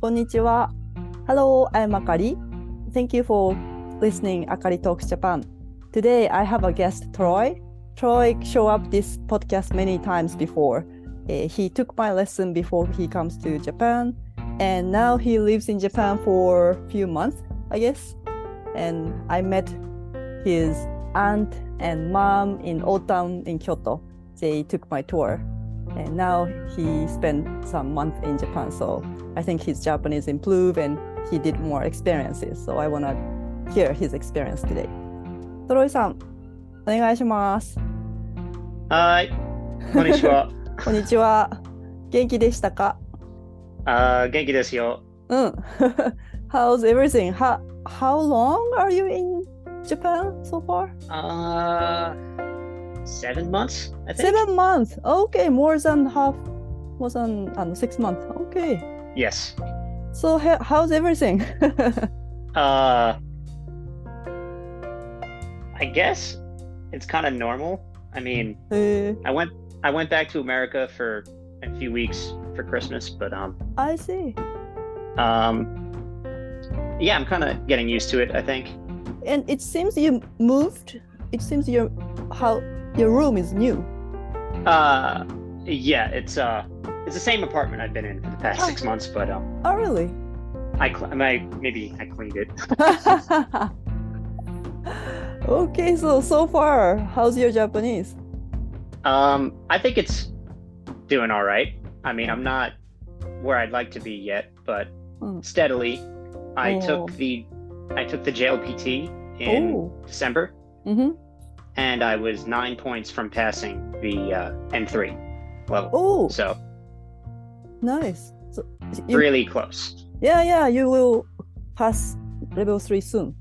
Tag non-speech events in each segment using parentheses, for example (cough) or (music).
こんにちは。Hello, I'm Akari. Thank you for listening Akari Talks Japan. Today I have a guest, Troy. Troy showed up this podcast many times before. Uh, he took my lesson before he comes to Japan, and now he lives in Japan for a few months, I guess. And I met his aunt and mom in Old Town in Kyoto. They took my tour, And now he spent some month in Japan. So I think his Japanese improved and he did more experiences. So I want to hear his experience today. Toroi さん、お願いします。はい。こんにちは。こんにちは。元気でしたかあ、元気ですよ。うん。How's (laughs) mm. (laughs) everything? How, how long are you in Japan so far? あ、uh seven months, I think. Seven months. Okay, more than half, more than um, six months. Okay. Yes. So how's everything? (laughs) Uh, I guess it's kind of normal. I mean, えー I went I went back to America for a few weeks for Christmas, but um I see. um yeah, I'm kind of getting used to it. I think. And it seems you moved. It seems your how your room is new. Uh, yeah, it's uh it's the same apartment I've been in for the past Oh. six months, but um Oh, really? I cl- I maybe I cleaned it. (laughs) okay, so so far, how's your Japanese? Um, I think it's doing all right. I mean, I'm not where I'd like to be yet, but Mm. steadily. I Oh. took the I took the JLPT in Oh. December, Mm-hmm and I was nine points from passing the uh, N3 level. Oh, so nice! So you, really close. Yeah, yeah. You will pass level three soon,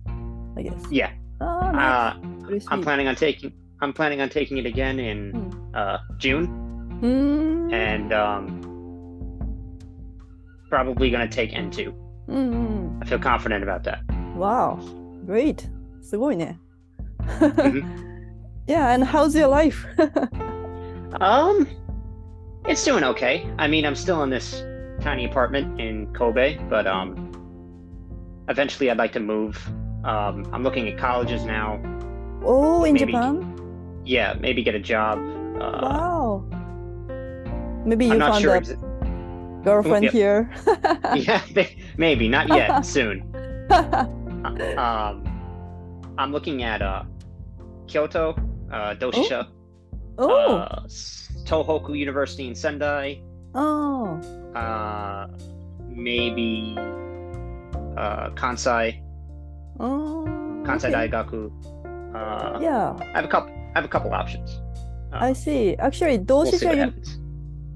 I guess. Yeah. Oh, nice. uh, I'm planning on taking. I'm planning on taking it again in hmm. uh, June, hmm. and um, probably going to take N2. Hmm. I feel confident about that. Wow, great! すごいね。mm-hmm. (laughs) yeah, and how's your life? (laughs) Um, it's doing okay. I mean, I'm still in this tiny apartment in Kobe, but um, eventually I'd like to move. Um, I'm looking at colleges now. oh, in Maybe. Japan? Yeah, maybe get a job. Uh, Wow. Maybe you found sure. a Exa- girlfriend here. (laughs) (laughs) yeah, maybe not yet. soon. Um, I'm looking at uh, Kyoto, uh, Doshisha, oh, uh, Tohoku University in Sendai. oh, uh, maybe uh, Kansai, oh. Kansai okay. Daigaku. Uh, Yeah, I have a couple. I have a couple options. Uh, I see. Actually, we'll Doshisha, happens.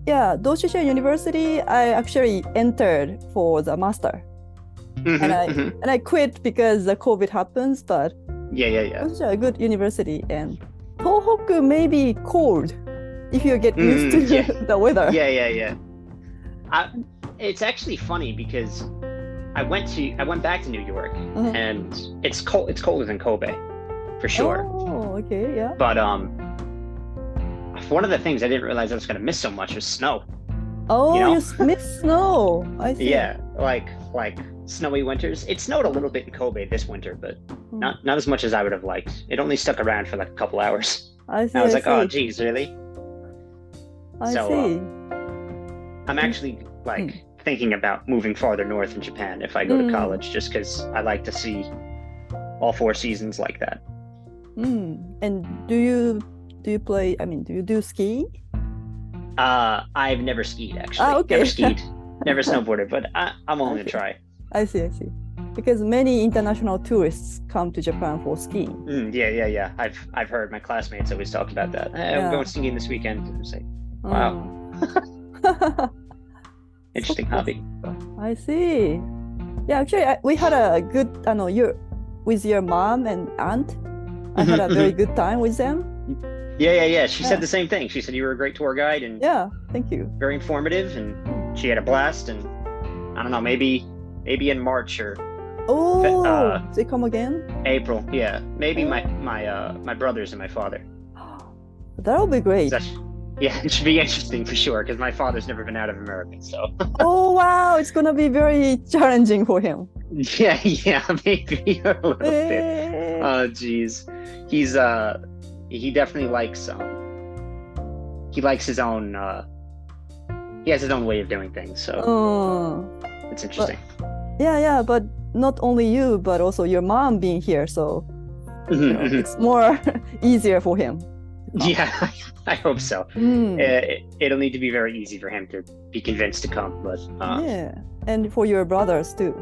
yeah, Doshisha University, I actually entered for the master. Mhm, and I- mhm. And I quit because the COVID happens, but Yeah, yeah, yeah. Doshisha a good university. And Tohoku may be cold if you get used to Mm, yeah. (laughs) the weather. Yeah, yeah, yeah. I, it's actually funny because I went to I went back to New York Mhm. and it's cold. It's colder than Kobe, for sure. Oh, okay, yeah. But um, one of the things I didn't realize I was gonna miss so much was snow. Oh, you, know? s- miss snow. I (laughs) see. Yeah, like like snowy winters. It snowed a little bit in Kobe this winter, but Mm. not not as much as I would have liked. It only stuck around for like a couple hours. I see. I was like, oh, see. geez, really? I so, see. I'm Mm. actually like thinking about moving farther north in Japan if I go to college, just because I like to see all four seasons like that. Mm. And do you do you play? I mean, do you do ski? Uh, I've never skied actually. Ah, okay. Never skied, (laughs) never snowboarded, but I, I'm willing Okay. to try. I see. I see. Because many international tourists come to Japan for skiing. Mm, yeah, yeah, yeah. I've I've heard my classmates always talk about that. Hey, Yeah. I'm going skiing this weekend. And it's like, Wow. Mm. (laughs) interesting hobby. I see. Yeah, actually, I, we had a good. I know you with your mom and aunt. I had a Mhm, very mhm. good time with them. Yeah, yeah, yeah. She Yeah. said the same thing. She said you were a great tour guide and Yeah, thank you. very informative, and she had a blast. And I don't know, maybe maybe in March or Oh, uh, they come again. April. Yeah, maybe Oh. my my uh my brothers and my father. (gasps) That'll be great. (laughs) Yeah, it should be interesting for sure because my father's never been out of America. So (laughs) oh wow, it's gonna be very challenging for him. (laughs) yeah, yeah, maybe a little bit. Eh. Oh, jeez, he's uh, he definitely likes um, he likes his own uh, he has his own way of doing things. So Oh. it's interesting Yeah, yeah, but not only you, but also your mom being here, so you know, Mhm, mhm. it's more (laughs) easier for him. (laughs) Yeah, (laughs) I hope so. Mm. Uh, it, will need to be very easy for him to be convinced to come, but uh, yeah, and for your brothers too.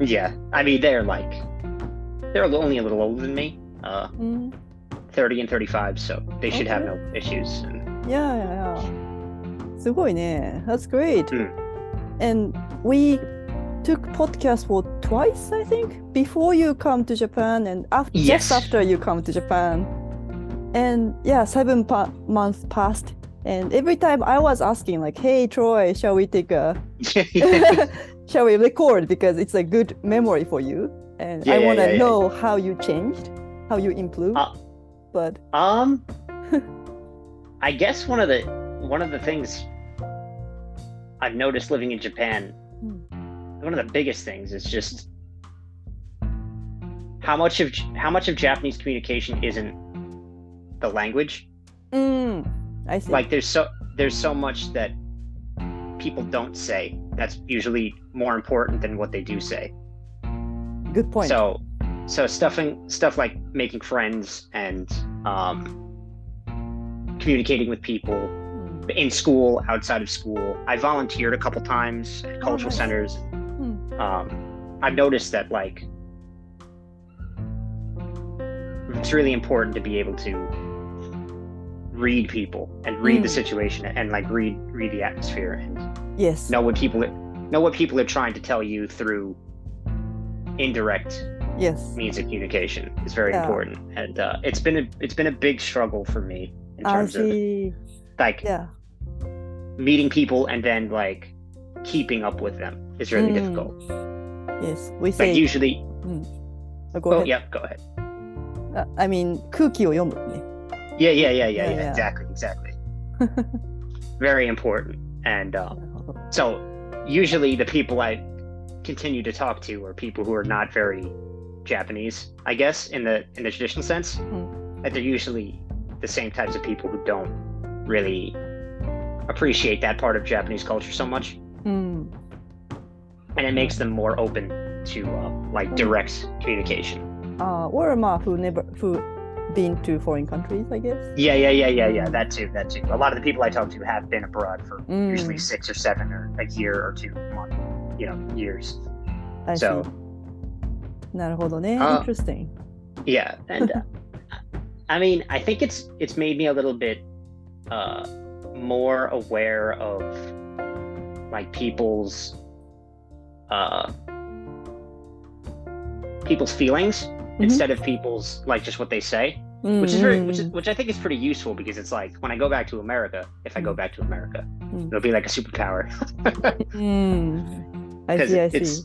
yeah. I mean, they're like they're only a little older than me, uh, Mm. 30 and 35, so they should have Okay. no issues. And Yeah, yeah, yeah. すごいね. That's great. Mm. And we took podcast for twice, I think, before you come to Japan and af- Yes. just after you come to Japan. And yeah, seven pa- months passed. And every time I was asking, like, hey, Troy, shall we take a, (laughs) (laughs) shall we record? Because it's a good memory for you. And Yeah, I want to yeah, yeah. know how you changed, how you improved. Uh, but Um, (laughs) I guess one of the one of the things I've noticed living in Japan, one of the biggest things is just how much of how much of Japanese communication isn't the language. mm, I see. Like there's so there's so much that people don't say that's usually more important than what they do say. good point. So, so stuffing stuff like making friends and um, communicating with people Mm. in school, outside of school. I volunteered a couple times at cultural nice. centers. Hmm. Um, I've noticed that like it's really important to be able to read people and read the Mm. situation and like read read the atmosphere and Yes. know what people know what people are trying to tell you through indirect Yes. means of communication is very Yeah. important and uh, it's been a it's been a big struggle for me in terms of like Yeah. meeting people and then like keeping up with them is really Mm. difficult Yes. We say. like usually Oh, go oh ahead. yeah go ahead Uh, I mean, 空気を読むね。 yeah yeah yeah yeah yeah, Yeah, yeah. exactly exactly (laughs) very important and uh, なるほど so usually the people i continue to talk to are people who are not very japanese i guess in the in the traditional sense Mm. that they're usually the same types of people who don't really appreciate that part of japanese culture so much うん。 and it makes them more open to uh, like direct communication Uh, or まあ、who never, who been to foreign countries, I guess. yeah yeah yeah yeah yeah that too that too a lot of the people i talk to have been abroad for Mm. usually six or seven or a year or two month you know years I So- see. なるほどね。Uh, Interesting. Yeah, and (laughs) uh, I mean, I think it's it's made me a little bit uh, more aware of like people's uh, people's feelings instead of people's like just what they say, which is very which is which I think is pretty useful because it's like when I go back to America, if I go Mm. back to America, Mm. it'll be like a superpower うん。I (laughs) see, I it's see.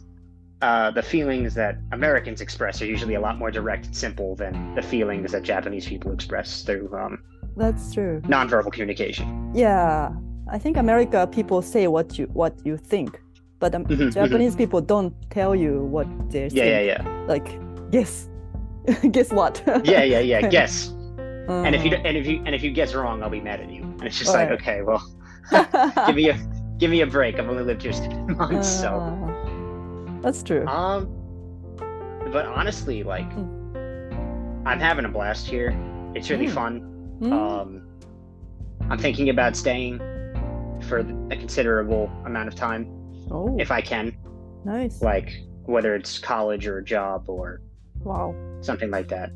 uh, the feelings that Americans express are usually a lot more direct and simple than the feelings that Japanese people express through um, That's true. nonverbal communication. Yeah. I think America people say what you what you think, but um, Mhm, mhm. Japanese people don't tell you what they're Yeah, saying. yeah, yeah, Like, guess, (laughs) guess what? yeah, yeah, yeah. (laughs) Guess, and if you Uh, and if you and if you guess wrong, I'll be mad at you. And it's just like, yeah. okay, well, (laughs) give me a give me a break. I've only lived here six months, so Uh, that's true. um. But honestly, like, Hmm. I'm having a blast here. It's really Mm. fun. Mm. Um, I'm thinking about staying for a considerable amount of time oh, if I can. nice. like whether it's college or a job or Wow. something like that.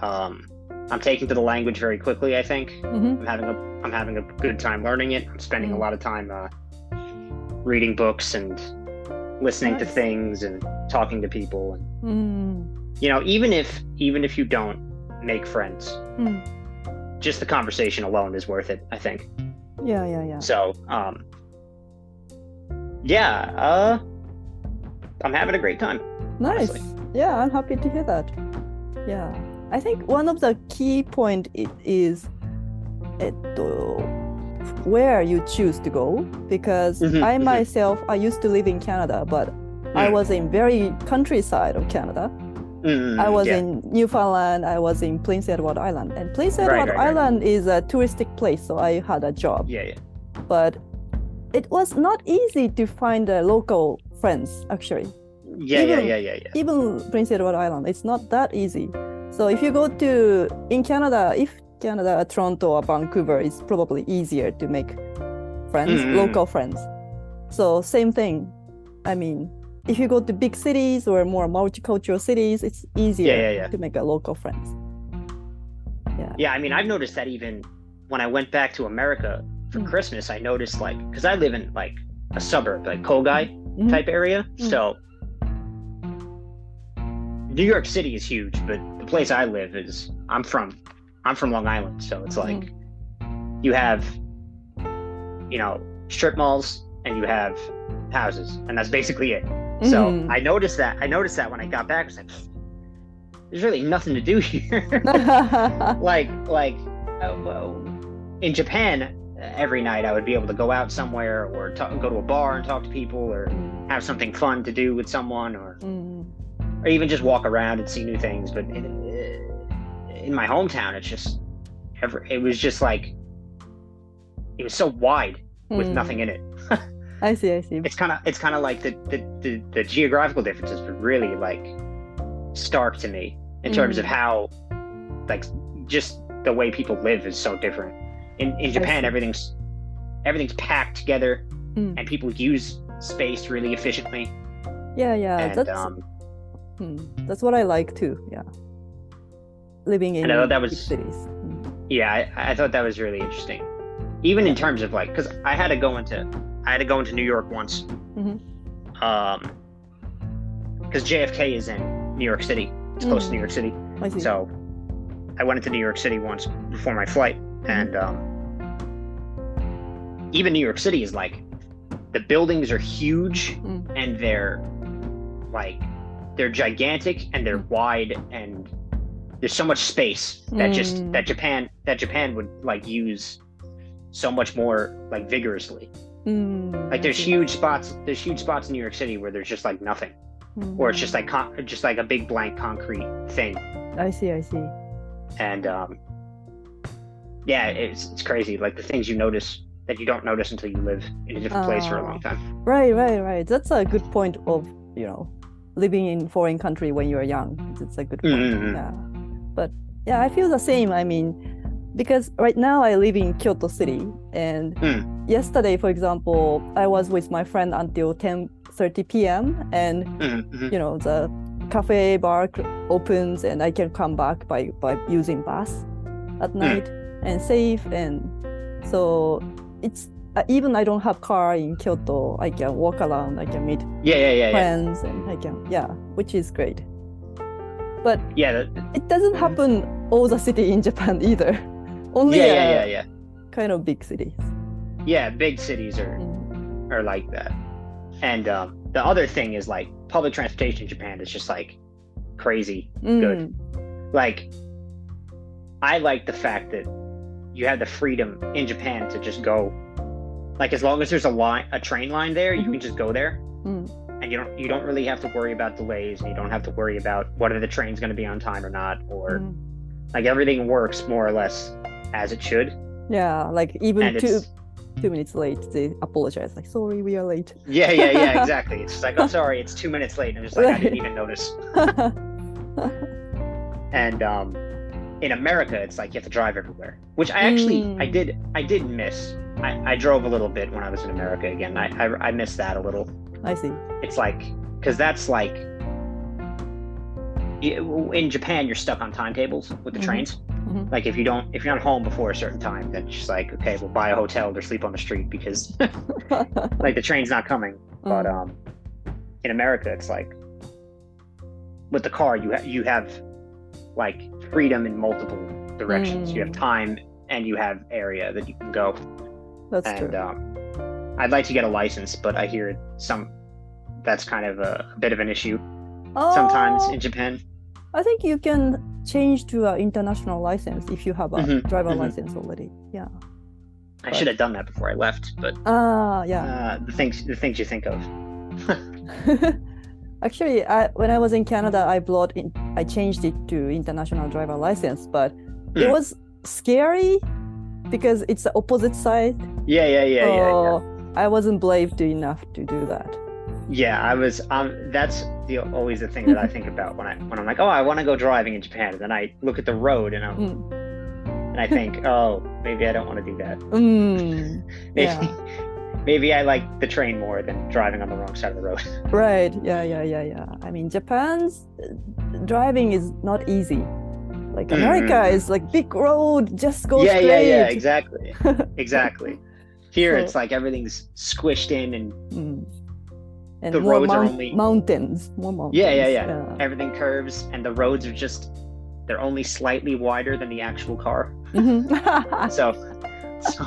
Um, I'm taking to the language very quickly. I think hmm I'm having a I'm having a good time learning it. I'm spending a Mm. lot of time uh, reading books and listening to things and talking to people. And Mm. you know, even if even if you don't make friends, Mm. just the conversation alone is worth it. I think. Yeah, yeah, yeah. So, um, yeah, uh, I'm having a great time. Nice. Honestly. Yeah, I'm happy to hear that. Yeah, I think one of the key point it is, it, where you choose to go because mm-hmm, I mm-hmm. myself I used to live in Canada, but. I mm. was in very countryside of Canada. Mm, I was yeah. in Newfoundland. I was in Prince Edward Island, and Prince Edward right, right, Island right. is a touristic place, so I had a job. Yeah, yeah. But it was not easy to find uh, local friends actually. Yeah, yeah, Even- yeah, yeah, yeah. Even Prince Edward Island, it's not that easy. So if you go to in Canada, if Canada, Toronto or Vancouver, it's probably easier to make friends, Mm. local friends. So same thing. I mean, if you go to big cities or more multicultural cities, it's easier yeah, yeah. to make a local friends. Yeah. Yeah, I mean, I've noticed that even when I went back to America for Mm. Christmas, I noticed like because I live in like a suburb, like Kogai Mhm. type area. Mm. So New York City is huge, but the place I live is I'm from I'm from Long Island, so it's like you have you know strip malls and you have houses, and that's basically it. So Mhm. I noticed that I noticed that when I got back, I was like, there's really nothing to do here. (laughs) (laughs) like like well, in Japan, every night I would be able to go out somewhere or talk, go to a bar and talk to people or have something fun to do with someone or Mm. or even just walk around and see new things. But in, in my hometown, it's just ever it was just like it was so wide with Mm. nothing in it. (laughs) I see, I see. It's kind of it's kind of like the, the the the geographical differences were really like stark to me in terms of Mm. how like just the way people live is so different. In in Japan, everything's everything's packed together Mm. and people use space really efficiently. Yeah, yeah. and that's um, mm, that's what I like too. Yeah, living in know that was- cities. Mm. yeah, I, I thought that was really interesting. Even in terms of like, because I had to go into I had to go into New York once. Mhm. Um, because JFK is in New York City. It's close to Mm. New York City. I. So I went into New York City once before my flight, and um, even New York City is like the buildings are huge Mm. and they're like they're gigantic and they're wide and there's so much space that just Mm. that Japan that Japan would like use so much more like vigorously. Mm, Like there's huge spots there's huge spots in New York City where there's just like nothing or it's just like con- just like a big blank concrete thing. I see, I see. and um, yeah, it's it's crazy. Like the things you notice that you don't notice until you live in a different place for a long time. Right, right, right. That's a good point of you know living in foreign country when you're young. It's a good point. Mhm. Yeah, but yeah, I feel the same. I mean, because right now I live in Kyoto City, and Mm. yesterday, for example, I was with my friend until 10:30 p.m. and Mhm, mhm. you know the cafe bar opens and I can come back by by using bus at Hmm. night and safe and so it's uh, even I don't have car in Kyoto I can walk around I can meet Yeah, yeah, yeah, yeah. friends and I can yeah which is great but Yeah, the, it doesn't happen all the city in Japan (laughs) either only yeah, yeah, yeah, yeah. kind of big cities Yeah, big cities are Mm. are like that. And um, the other thing is like public transportation in Japan is just like crazy. Good. Mm. Like I like the fact that you have the freedom in Japan to just go. Like as long as there's a line, a train line there, you Mhm. can just go there. Mm. and you don't you don't really have to worry about delays and you don't have to worry about whether the train's going to be on time or not or Mm. like everything works more or less as it should yeah like even and two two minutes late they apologize like sorry we are late yeah yeah yeah (laughs) exactly it's like oh sorry it's two minutes late and i'm just like i didn't even notice (laughs) and um in america it's like you have to drive everywhere which i actually i Mm. did i did miss I, I drove a little bit when i was in america again i i, I missed that a little I see it's like because that's like in japan you're stuck on timetables with the Mhm. trains Mhm. like if you don't if you're not home before a certain time then it's just like okay we'll buy a hotel or sleep on the street because (laughs) like the train's not coming but Mm. um in america it's like with the car you ha- you have like freedom in multiple directions you have Mm. time and you have area that you can go That's and true. um, I'd like to get a license, but I hear some that's kind of a, a bit of an issue sometimes Oh, in Japan. I think you can change to an international license if you have a Mhm, driver mhm. license already. Yeah. I should have done that before I left, but Ah, yeah. uh, the things the things you think of. (laughs) (laughs) Actually, I, when I was in Canada, I brought in, I changed it to international driver license, but it Hmm. was scary because it's the opposite side. Yeah, yeah, yeah, yeah, yeah. I wasn't brave enough to do that. Yeah, I was. Um, that's the always the thing that I think (laughs) about when I when I'm like, oh, I want to go driving in Japan, and then I look at the road and I am Mm. and I think, oh, maybe I don't want to do that. (laughs) Mm, Maybe Yeah. Maybe I like the train more than driving on the wrong side of the road. (laughs) right. Yeah, yeah, yeah, yeah. I mean, Japan's uh, driving is not easy. Like America Mhm. is like big road, just go yeah, straight. yeah, yeah, yeah, exactly, (laughs) exactly. Here So- it's (laughs) like everything's squished in and Mm. And The roads are only- mountains, more mountains. Yeah, yeah, yeah. everything curves and the roads are just they're only slightly wider than the actual car. Mhm. So so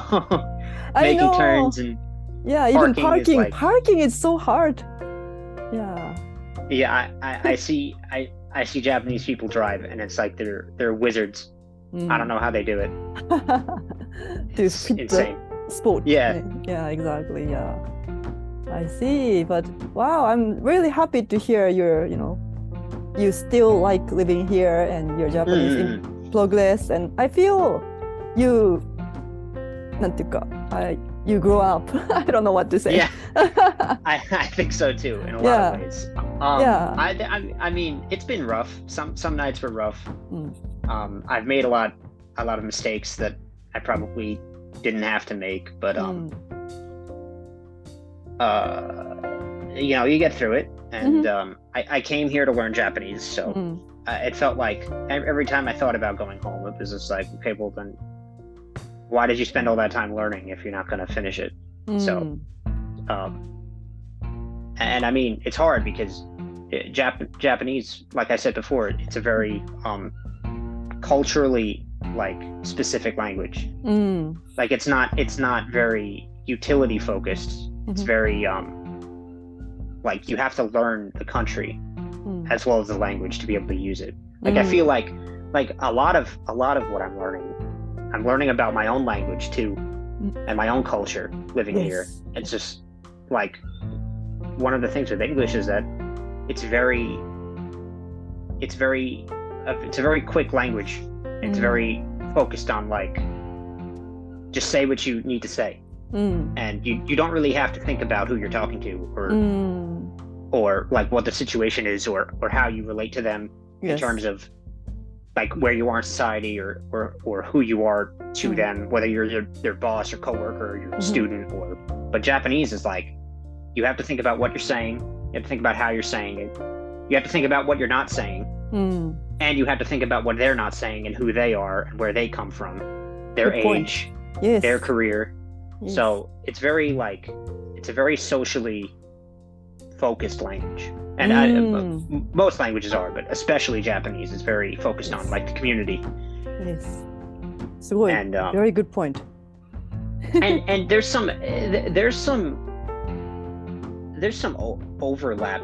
making know. turns and Yeah, even parking is parking. like- Parking is so hard. Yeah. yeah, I, I, I (laughs) see I, I see Japanese people drive and it's like they're they're wizards. I don't know how they do it. (laughs) to It's fit the insane. sport. Yeah. Yeah, exactly. Yeah. I see. But wow, I'm really happy to hear your, you know, you still like living here and your Japanese in Mm. progress. And I feel you, なんていうか, I, you grow up. (laughs) I don't know what to say. Yeah, (laughs) I, I think so too in a lot Yeah. of ways. Um, Yeah. I, I I mean it's been rough. Some some nights were rough. Mm. Um, I've made a lot a lot of mistakes that I probably didn't have to make, but um, Mm. uh, you know, you get through it. And um, I, I came here to learn Japanese, so Mm. uh, it felt like every time I thought about going home, it was just like, okay, well then, why did you spend all that time learning if you're not going to finish it? So- Mm. Um, and I mean, it's hard because it, Jap- Japanese, like I said before, it's a very um, culturally like specific language. Mm. Like it's not it's not very utility focused. It's Mhm. very um, like you have to learn the country Mm. as well as the language to be able to use it. Like I Mm. feel like like a lot of a lot of what I'm learning, I'm learning about my own language too, and my own culture living here. It's just like one of the things with English is that it's very it's very uh, it's a very quick language. It's Mm. very focused on like just say what you need to say, Mm. and you you don't really have to think about who you're talking to or Mm. or like what the situation is or or how you relate to them in terms of like where you are in society or or, or who you are to Mm. them whether you're their, their boss or coworker or your Mhm. student or but japanese is like you have to think about what you're saying you have to think about how you're saying it you have to think about what you're not saying Mm. and you have to think about what they're not saying and who they are and where they come from their Good age Yes. their career yes. so it's very like it's a very socially focused language and uh, mm. Most languages are but especially japanese is very focused yes. on like the community yes so and, um, very good point and (laughs) and eh, there's some there's some there's some overlap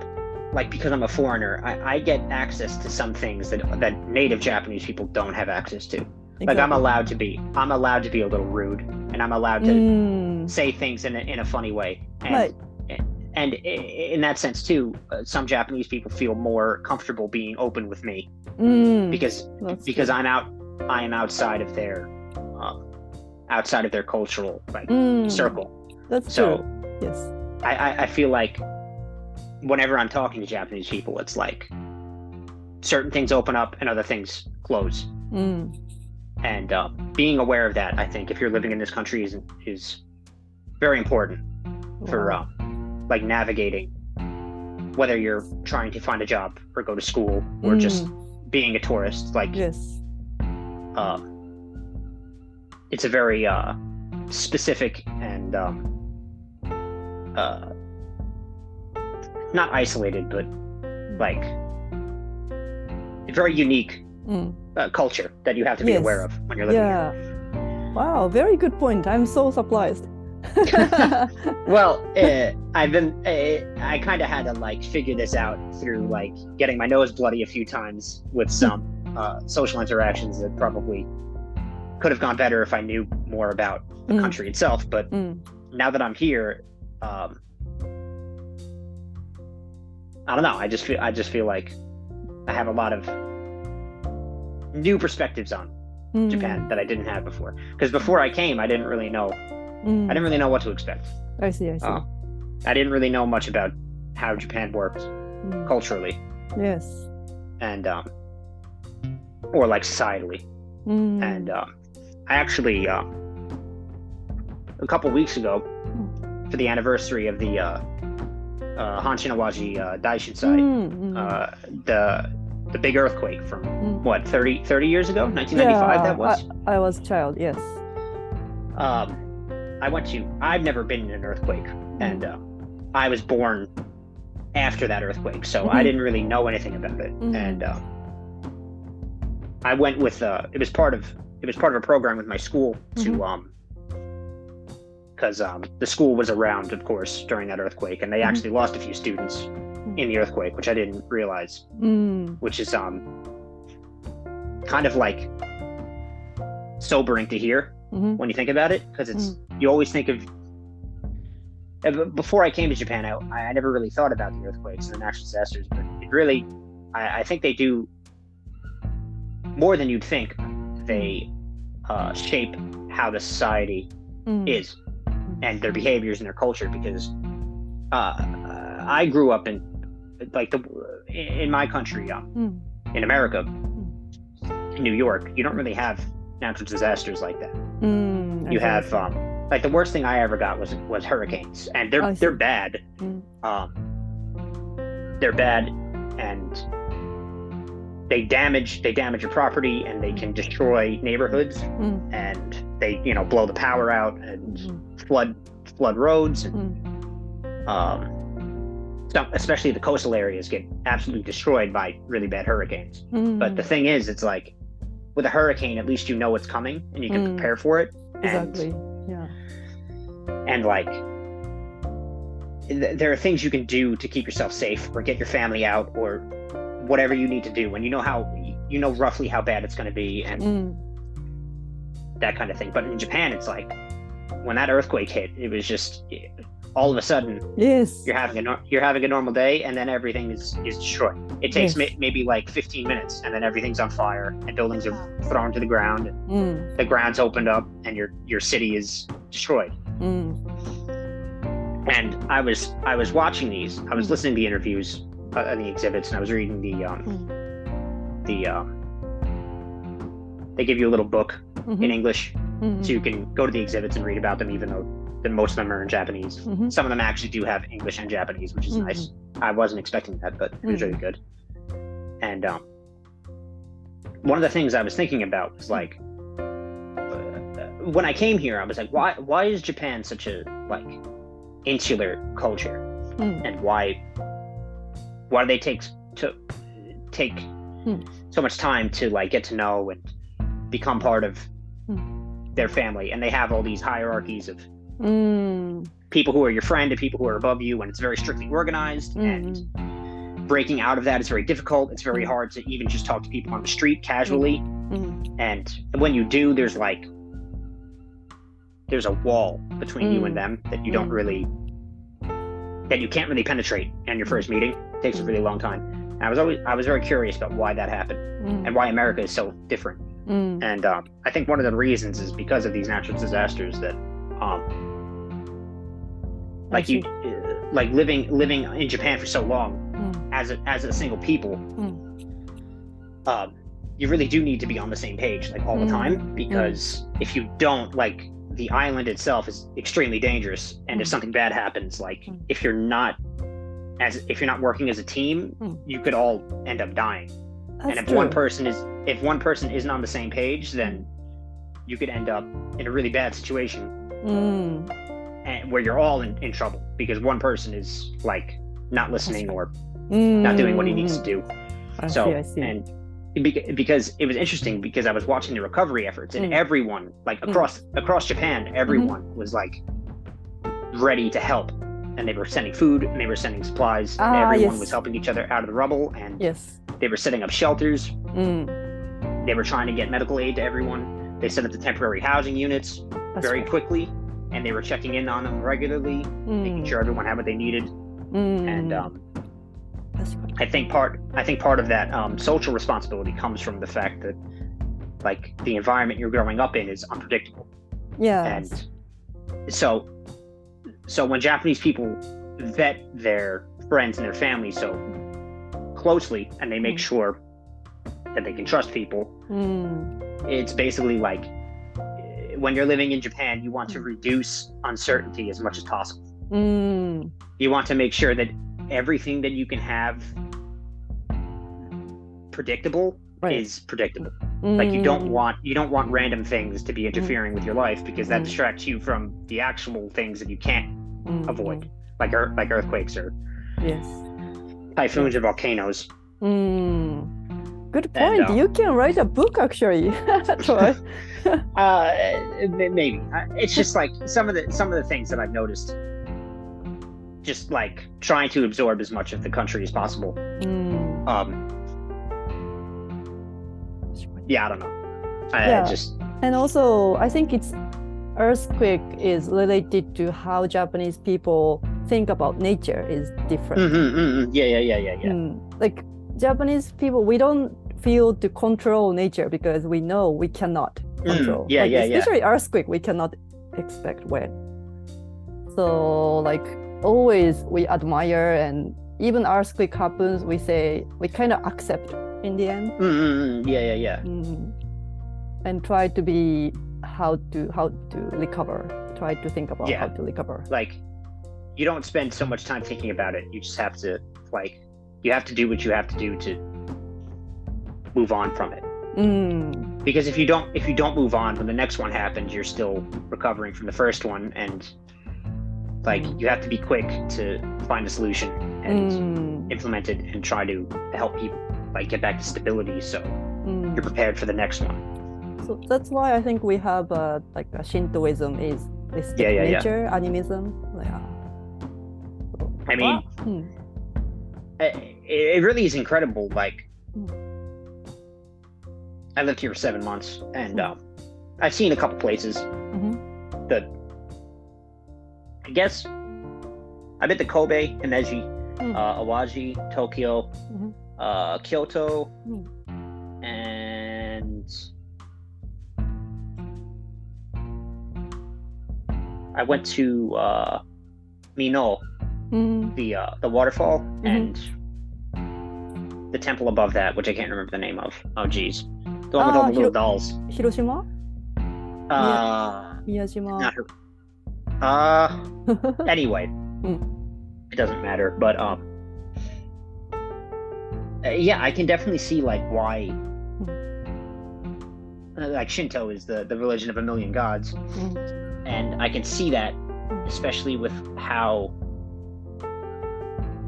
like because i'm a foreigner I, I get access to some things that that native japanese people don't have access to exactly. like i'm allowed to be i'm allowed to be a little rude and i'm allowed to mm. say things in a, in a funny way and, right. and i- in that sense too, uh, some Japanese people feel more comfortable being open with me Mm. because because true. I'm out I am outside of their um, outside of their cultural like Mm. circle. That's So true. Yes. I, I I feel like whenever I'm talking to Japanese people, it's like certain things open up and other things close. Mm. And uh, being aware of that, I think, if you're living in this country, is is very important for Wow. uh, like navigating whether you're trying to find a job or go to school or just Mm. being a tourist like Yes. uh, it's a very uh, specific and um, uh, not isolated but like very unique Mm. uh, culture that you have to be Yes. aware of when you're living here Yeah. Wow. Very good point. I'm so surprised. (laughs) Well, uh, I've been, uh, I kind of had to like figure this out through like getting my nose bloody a few times with some uh, social interactions that probably could have gone better if I knew more about the Mm. country itself. But Mm. now that I'm here, um, I don't know. I just feel I just feel like I have a lot of new perspectives on Mm. Japan that I didn't have before. Because before I came, I didn't really know. Mm. I didn't really know what to expect. I see. I see. Uh, I didn't really know much about how Japan works Mm. culturally Yes. and um, or like societally. Mm. And um, I actually um, a couple weeks ago, Hmm. for the anniversary of the uh, uh, Hanshin-Awaji uh, Daishinsai, Mm, mm. uh, the the big earthquake from Mm. what 30, 30 years ago, 1995. that was. I, I was child. Yes. um, I went to. I've never been in an earthquake, and uh, I was born after that earthquake, so I Mhm. didn't really know anything about it. Mhm. And uh, I went with. Uh, it was part of. It was part of a program with my school to Mhm. um. Because um, the school was around, of course, during that earthquake, and they Mhm. actually lost a few students in the earthquake, which I didn't realize. Mm. Which is um, kind of like sobering to hear Mhm. when you think about it because it's you always think of uh, before I came to Japan I, I never really thought about the earthquakes and the natural disasters but it really I, I think they do more than you'd think they uh, shape how the society Mm. is and their behaviors and their culture because uh, I grew up in like the in my country um, Mm. in America in New York you don't really have natural disasters like that Mm. You I have um like the worst thing I ever got was was hurricanes, and they're see. they're bad. Mm. Um, they're bad, and they damage they damage your property, and they can destroy neighborhoods, Mm. and they you know blow the power out and Mm. flood flood roads, and Mm. um, some, especially the coastal areas get absolutely destroyed by really bad hurricanes. But the Mm. thing is, it's like with a hurricane, at least you know it's coming and you can Mm. prepare for it. and- exactly. Yeah. and like th- there are things you can do to keep yourself safe or get your family out or whatever you need to do when you know how you know roughly how bad it's going to be and Mm. that kind of thing but in japan it's like when that earthquake hit it was just all of a sudden Yes. you're having a nor- you're having a normal day and then everything is is destroyed it takes Yes. ma- maybe like 15 minutes and then everything's on fire and buildings are thrown to the ground and Mm. the ground's opened up and your your city is destroyed Mm. and I was I was watching these. I was Mm. listening to the interviews uh, and the exhibits, and I was reading the um, the um, they give you a little book in Mhm. English, Mhm. so you can go to the exhibits and read about them, even though the most of them are in Japanese. Mhm. Some of them actually do have English and Japanese, which is Mhm. nice. I wasn't expecting that, but it was really good. And um, one of the things I was thinking about was like when I came here, I was like, why why is Japan such a like insular culture, Mm. and why why do they take to take Hmm. so much time to like get to know and become part of Hmm. their family, and they have all these hierarchies of Mm. people who are your friend and people who are above you, and it's very strictly organized and Mm. breaking out of that is very difficult. It's very Mm. hard to even just talk to people on the street casually. Mm. And when you do, there's like there's a wall between you Mm. and them that you don't Mm. really that you can't really penetrate in your first meeting. It takes a Mm. really long time. And I was always I was very curious about why that happened Mm. and why America is so different. Mm. And um, I think one of the reasons is because of these natural disasters that um, like you like living living in Japan for so long Mm. as a as a single people, um, you really do need to be on the same page like all the Mm, time because if you don't, like the island itself is extremely dangerous, and if Mm. something bad happens, like Mm. if you're not as if you're not working as a team, Mm. you could all end up dying. That's and if true. one person is if one person isn't on the same page, then you could end up in a really bad situation Mm. And where you're all in, in trouble because one person is like not listening or Mm. not doing what he needs to do. I so see. See. and because it was interesting because I was watching the recovery efforts and Mm. everyone like Mm. across across Japan everyone was like ready to help and they were sending food and they were sending supplies and Ah, everyone yes. was helping each other out of the rubble and yes. they were setting up shelters Mm. they were trying to get medical aid to everyone they set up the temporary housing units That's very right. quickly, and they were checking in on them regularly, mm. making hmm. sure everyone had what they needed. Mm. And hmm. um, I think part I think part of that um, social responsibility comes from the fact that like the environment you're growing up in is unpredictable. Yeah. And so so when Japanese people vet their friends and their family so closely and they make mm. sure that they can trust people, hmm. it's basically like when you're living in Japan, you want to hmm. reduce uncertainty as much as possible. Mm. You want to make sure that everything that you can have predictable right. is predictable. Mm. Like you don't hmm. want you don't want random things to be hmm. interfering mm. with your life because that distracts you from the actual things that you can't avoid, like er- like earthquakes or yes. typhoons yes. or volcanoes. Mm. Good uh, point. And, um, you can write a book, actually. (laughs) (laughs) uh, maybe it's just like some of the some of the things that I've noticed. Just like trying to absorb as much of the country as possible. Mm. Um, yeah, I don't know. I, yeah. I just and also I think it's earthquake is related to how Japanese people think about nature is different. Mm-hmm, mm-hmm. Yeah, yeah, yeah, yeah, yeah. Mm. Like Japanese people, we don't feel to control nature because we know we cannot Mm, control. yeah, like, yeah, yeah. especially earthquake, we cannot expect when. So like always we admire and even earthquake happens, we say we kind of accept in the end. Mm, mm, mm. Yeah, yeah, yeah. Mm. And try to be how to how to recover. Try to think about Yeah. how to recover. Like, you don't spend so much time thinking about it. You just have to like, you have to do what you have to do to move on from it. Mm. Because if you don't, if you don't move on when the next one happens, you're still recovering from the first one, and like you have to be quick to find a solution and Mm. implement it and try to help people like get back to stability so Mm. you're prepared for the next one. So that's why I think we have uh, like a Shintoism is respect Yeah, yeah, yeah. nature, animism. Yeah. So- I mean, Hmm. it, it really is incredible. Like, Mm. I lived here for seven months, and Mm. um, I've seen a couple places Mhm. that I guess I've been to Kobe, Himeji, Mm. uh, Awaji, Tokyo, Mhm. uh, Kyoto, Mm. and I went to uh, Mino, Mm. the uh, the waterfall, Mhm. and the temple above that, which I can't remember the name of. Oh, geez, the one with Ah, the little dolls. Hiroshima? Uh, Miyajima? not her. Uh, anyway, it doesn't matter. But um, uh, yeah, I can definitely see like why. uh, Like Shinto is the the religion of a million gods, Mm. and I can see that, especially with how,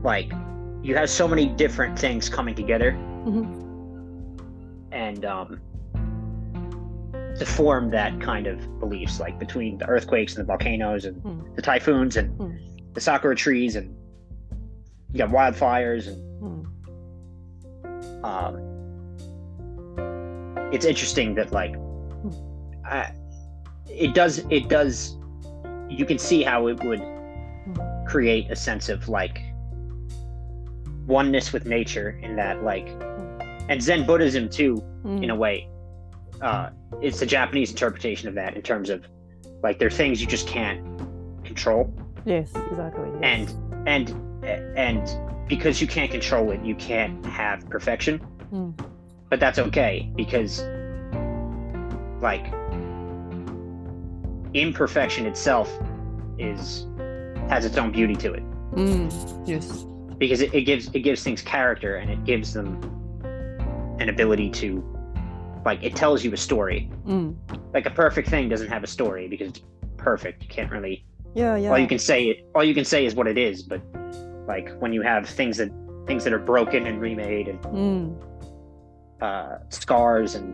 like, you have so many different things coming together, Mhm. And um, to form that kind of beliefs, like between the earthquakes and the volcanoes and Mm. the typhoons and Mm. the sakura trees and you got wildfires and Mm. um, it's interesting that like I, it does it does you can see how it would create a sense of like oneness with nature in that like and zen buddhism too Mm. in a way uh it's the japanese interpretation of that in terms of like there are things you just can't control Yes, exactly. Yes. and and and because you can't control it you can't have perfection Mm. but that's okay because like imperfection itself is has its own beauty to it Mm. Yes. because it, it gives it gives things character and it gives them an ability to like it tells you a story Mm. like a perfect thing doesn't have a story because it's perfect you can't really Yeah, yeah. all you can say it all you can say is what it is but like when you have things that things that are broken and remade and Mm. uh, scars and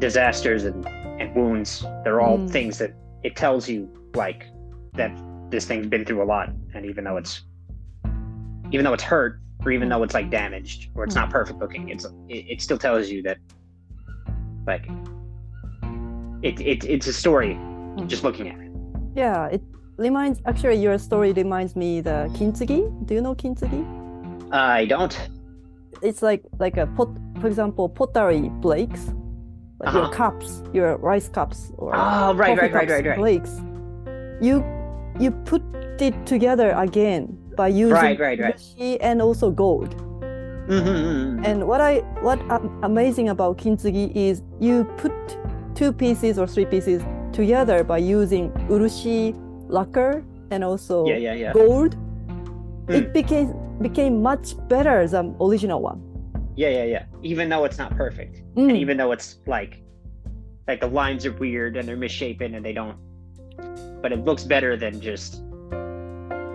disasters and, and wounds they're all Mm. things that it tells you like that this thing's been through a lot and even though it's even though it's hurt or even though it's like mm-hmm. damaged or it's not mm-hmm. perfect looking it's it, it still tells you that like it, it it's a story mm-hmm. just looking at it. Yeah, it reminds actually your story reminds me the kintsugi. Do you know kintsugi? I don't. It's like like a pot for example pottery flakes. Like your Uh-huh. cups, your rice cups or Oh, right, right, right, right, right. flakes. You you put it together again by using Right, right, right. urushi and also gold. Mm-hmm. And what I what amazing about kintsugi is you put two pieces or three pieces together by using urushi lacquer and also Yeah, yeah, yeah. gold. Mm. It became became much better than original one. Yeah, yeah, yeah. Even though it's not perfect, Mm, and even though it's like, like the lines are weird and they're misshapen and they don't, but it looks better than just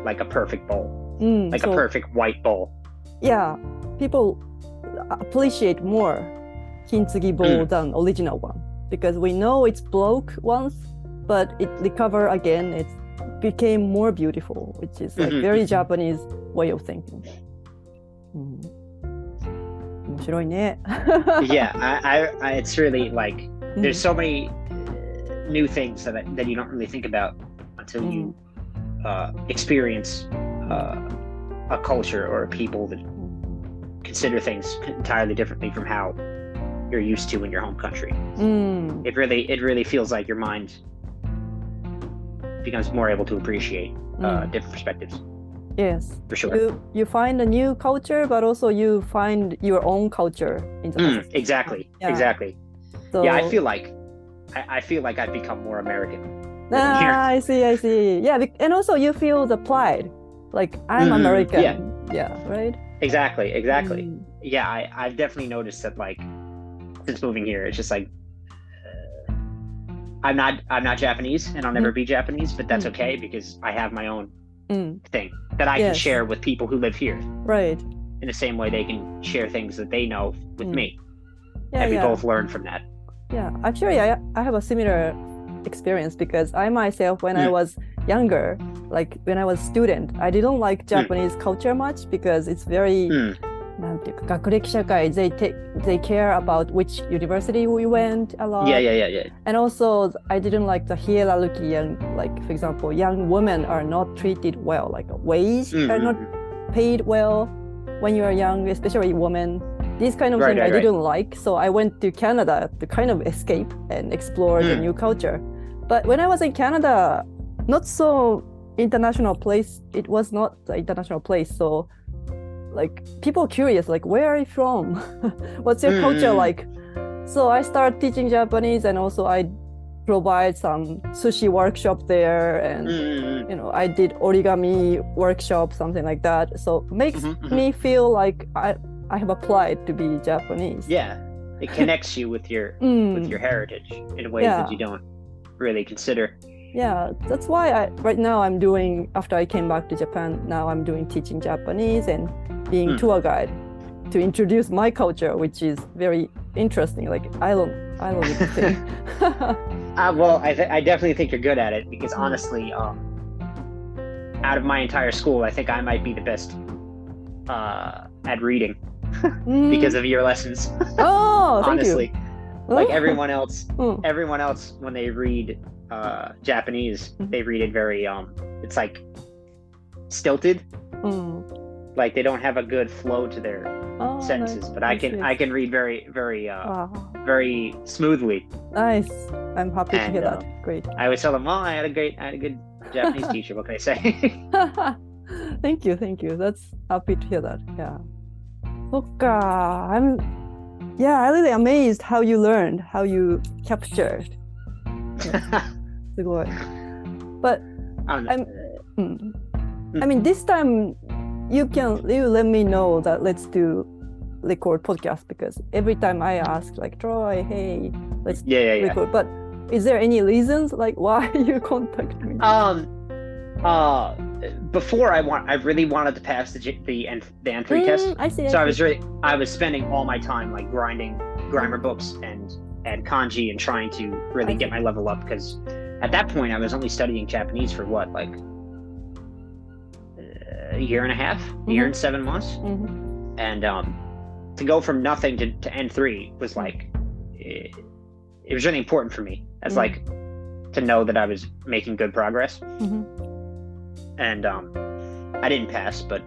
like a perfect bowl, mm, like so, a perfect white bowl. Yeah, people appreciate more kintsugi bowl Mm. than original one because we know it's broke once, but it recover again. It became more beautiful, which is like Mhm, very mhm. Japanese way of thinking. うん面白いね。 (laughs) yeah, (laughs) I, I, I, it's really like うん there's so many uh, new things that I, that you don't really think about until you uh, experience uh, a culture or a people that consider things entirely differently from how you're used to in your home country. うん。It really it really feels like your mind becomes more able to appreciate uh, Mm. different perspectives Yes. for sure. You you find a new culture, but also you find your own culture in the Mm, exactly, Yeah. exactly. So, Yeah, I feel like I, I feel like I've become more American. Ah, here. I see, I see. Yeah, and also you feel the pride, like I'm Mhm, American. yeah. Yeah, right. Exactly, exactly. Mm, Yeah, I, I've definitely noticed that like since moving here, it's just like uh, I'm not I'm not Japanese and I'll never be Japanese, but that's Mm. okay because I have my own mm, thing that I can share with people who live here right. in the same way they can share things that they know with Mm. me. Yeah, and we yeah, both learn from that. yeah. Actually, I I have a similar experience because I myself, when I Mm. was younger, like when I was student, I didn't like Japanese culture much because it's very うん。なんていうか学歴社会 they take they care about which university we went a lot Yeah, yeah, yeah, yeah. and also I didn't like the hierarchy and like for example young women are not treated well like wage are not Mhm. paid well when you are young especially women these kind of Right, things right, I right. didn't like so I went to Canada to kind of escape and explore the Mm. new culture but when I was in Canada not so international place it was not the international place so like people curious like where are you from (laughs) what's your culture Mm. like so i started teaching japanese and also i provide some sushi workshop there and Mhm. you know i did origami workshop something like that so makes Mhm, mhm. me feel like i i have applied to be japanese Yeah, it connects you with your (laughs) Mm, with your heritage in ways Yeah. that you don't really consider. yeah that's why i right now i'm doing after i came back to japan now i'm doing teaching japanese and being Hmm. tour guide to introduce my culture which is very interesting like island island thing Uh, well, I, th- I definitely think you're good at it because Mm. honestly, um, out of my entire school, I think I might be the best uh, at reading Mm. Because of your lessons. oh thank honestly, like everyone else, (laughs) Mm. everyone else when they read uh, Japanese, Mhm. they read it very um, it's like stilted. Mm. Like they don't have a good flow to their Oh, sentences. nice. But I can. I can read very very uh, Wow. very smoothly. Nice. I'm happy to hear uh, that. Great. I always tell them, well, I had a great I had a good Japanese (laughs) teacher. What can I say? (laughs) thank you, thank you. That's happy to hear that. Yeah. Look, uh, I'm yeah, I'm really amazed how you learned, how you captured. (laughs) the. But I'm, I mean, this time you can you let me know that let's do record podcast because every time I ask like Troy, hey, let's yeah, yeah, yeah. record. But is there any reasons like why (laughs) you contact me? Um, uh before I want, I really wanted to pass the the N the N three test. Mm, I see. So I see. was really, I was spending all my time like grinding grammar books and and kanji and trying to really I get my level up because at that point I was only studying Japanese for what like uh, a year and a half, a year Mhm. and seven months, Mhm. and um, to go from nothing to, to N three was like. It, it was really important for me as Mm. like to know that I was making good progress. And um, I didn't pass, but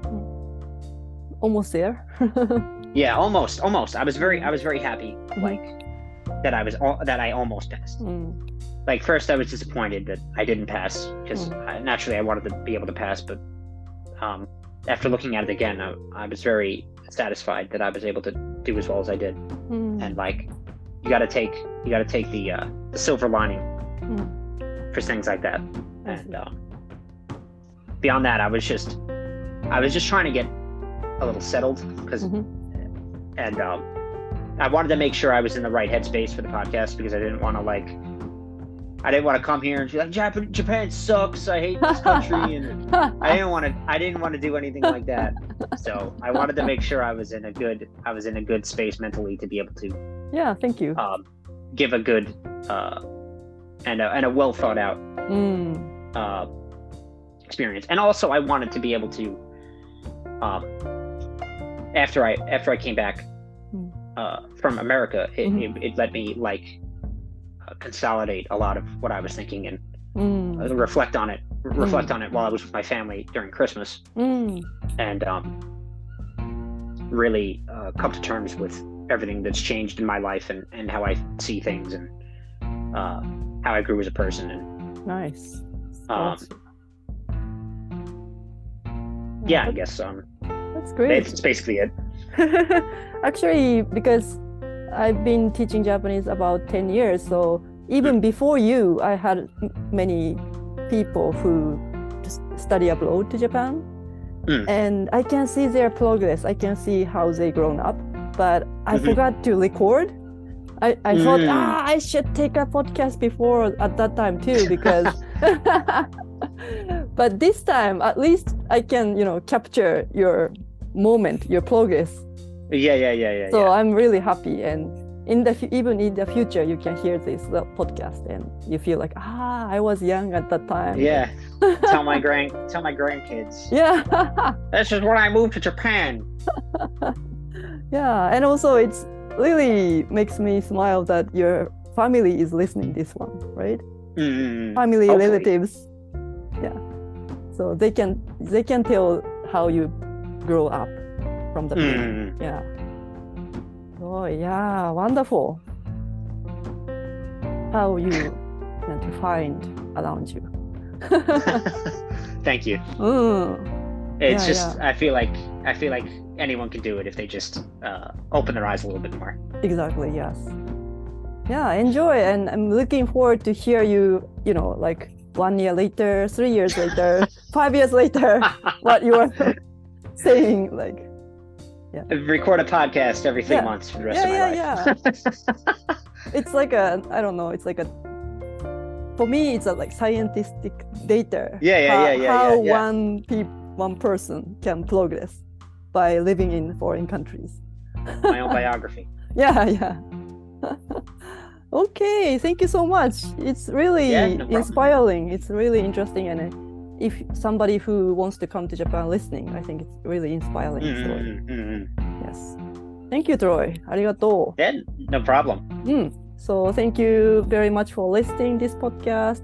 Almost there. (laughs) yeah, almost, almost. I was very, I was very happy, Mhm. like that I was al- that I almost passed. Mm. Like first, I was disappointed that I didn't pass because Mm. naturally I wanted to be able to pass, but um, after looking at it again, I, I was very satisfied that I was able to do as well as I did. Mm. And like, you got to take, you got to take the uh, the silver lining for things like that. And um, beyond that, I was just, I was just trying to get a little settled because, Mhm. and um, I wanted to make sure I was in the right headspace for the podcast because I didn't want to like, I didn't want to come here and be like, Japan, Japan sucks. I hate this country, (laughs) and I didn't want to, I didn't want to do anything like that. So I wanted to make sure I was in a good, I was in a good space mentally to be able to yeah, thank you. um, give a good uh, and a, and a well thought out Mm. uh, experience. And also, I wanted to be able to, um, after I after I came back Mm. uh, from America, it, Mhm. it, it let me like uh, consolidate a lot of what I was thinking and Mm. uh, reflect on it. Reflect on it while I was with my family during Christmas, Mm. and um, really uh, come to terms with everything that's changed in my life and, and how I see things and uh, how I grew as a person. And Nice. um, yeah, I guess um, That's great. that's basically it. (laughs) Actually, because I've been teaching Japanese about 10 years, so even before you, I had many people who just study abroad to Japan. Mm. And I can see their progress. I can see how they grown up. But I Mhm. forgot to record. I, I thought, Mm. ah, I should take a podcast before at that time too, because (laughs) (laughs) but this time at least I can, you know, capture your moment, your progress. Yeah, yeah, yeah, yeah. So yeah. I'm really happy, and in the even in the future, you can hear this podcast, and you feel like, ah, I was young at that time. yeah. (laughs) tell my grand, tell my grandkids. yeah, (laughs) This is when I moved to Japan. (laughs) yeah, and also it's really makes me smile that your family is listening this one, right? Mm. Family, Hopefully. relatives, yeah. So they can they can tell how you grow up from the beginning. Mm. Yeah. Oh yeah, wonderful. How you can to find around you. (laughs) Thank you. (laughs) Mm, It's Yeah, just I feel like I feel like anyone can do it if they just uh, open their eyes a little bit more. exactly, yes. Yeah, enjoy and I'm looking forward to hear you, you know, like one year later, three years later, (laughs) five years later, (laughs) what you are (laughs) saying, like yeah. Record a podcast every three Yeah. months for the rest Yeah, of my life. Yeah, it's like a I don't know, it's like a for me it's a like scientific data. Yeah, yeah, how, yeah, yeah, How one peop, one person can progress by living in foreign countries. my own biography. Yeah, yeah. okay, thank you so much. It's really Yeah, no problem. inspiring. It's really interesting and uh, if somebody who wants to come to Japan listening, I think it's really inspiring story. Mm, mm, mm. Yes. Thank you, Troy. ありがとう。 Yeah, no problem. Mm. So thank you very much for listening this podcast.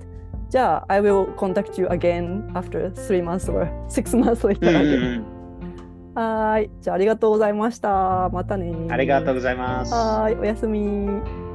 じゃあ、I will contact you again after three months or (laughs) six months later. Mm, はーい。じゃあ、ありがとうございました。またね。ありがとうございます。はーい。おやすみ。